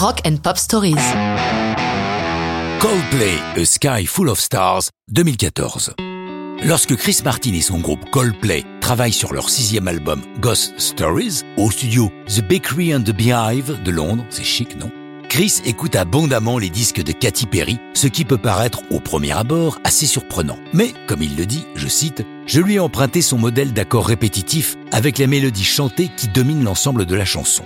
Rock and Pop Stories. Coldplay, A Sky Full of Stars, 2014. Lorsque Chris Martin et son groupe Coldplay travaillent sur leur sixième album Ghost Stories au studio The Bakery and the Beehive de Londres, c'est chic, non? Chris écoute abondamment les disques de Katy Perry, ce qui peut paraître au premier abord assez surprenant. Mais, comme il le dit, je cite, je lui ai emprunté son modèle d'accords répétitifs avec la mélodie chantée qui domine l'ensemble de la chanson.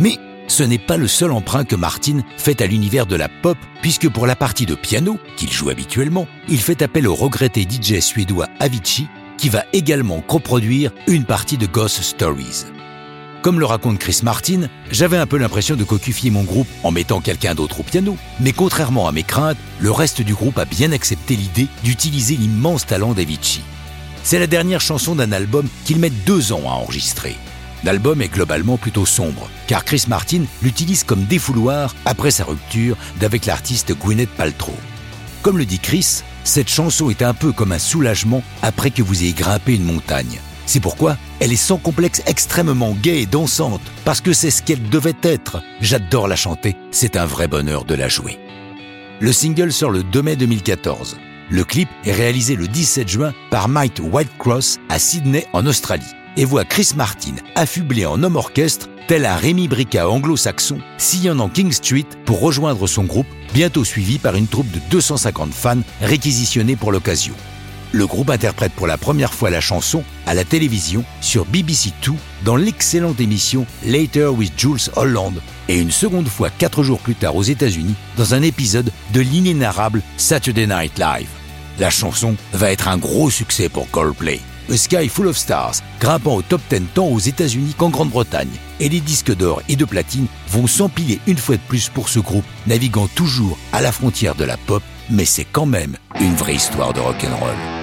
Mais ce n'est pas le seul emprunt que Martin fait à l'univers de la pop, puisque pour la partie de piano, qu'il joue habituellement, il fait appel au regretté DJ suédois Avicii, qui va également coproduire une partie de Ghost Stories. Comme le raconte Chris Martin, j'avais un peu l'impression de cocufier mon groupe en mettant quelqu'un d'autre au piano, mais contrairement à mes craintes, le reste du groupe a bien accepté l'idée d'utiliser l'immense talent d'Avicii. C'est la dernière chanson d'un album qu'il met deux ans à enregistrer. L'album est globalement plutôt sombre, car Chris Martin l'utilise comme défouloir après sa rupture d'avec l'artiste Gwyneth Paltrow. Comme le dit Chris, cette chanson est un peu comme un soulagement après que vous ayez grimpé une montagne. C'est pourquoi elle est sans complexe extrêmement gaie et dansante, parce que c'est ce qu'elle devait être. J'adore la chanter, c'est un vrai bonheur de la jouer. Le single sort le 2 mai 2014. Le clip est réalisé le 17 juin par Mike Whitecross à Sydney en Australie et voit Chris Martin affublé en homme orchestre tel un Rémi Brica anglo-saxon sillonnant King Street pour rejoindre son groupe, bientôt suivi par une troupe de 250 fans réquisitionnés pour l'occasion le groupe interprète pour la première fois la chanson à la télévision sur BBC Two dans l'excellente émission Later with Jules Holland et une seconde fois quatre jours plus tard aux États-Unis dans un épisode de l'inénarrable Saturday Night Live. La chanson va être un gros succès pour Coldplay. A Sky Full of Stars, grimpant au top 10 tant aux États-Unis qu'en Grande-Bretagne. Et les disques d'or et de platine vont s'empiler une fois de plus pour ce groupe, naviguant toujours à la frontière de la pop, mais c'est quand même une vraie histoire de rock'n'roll.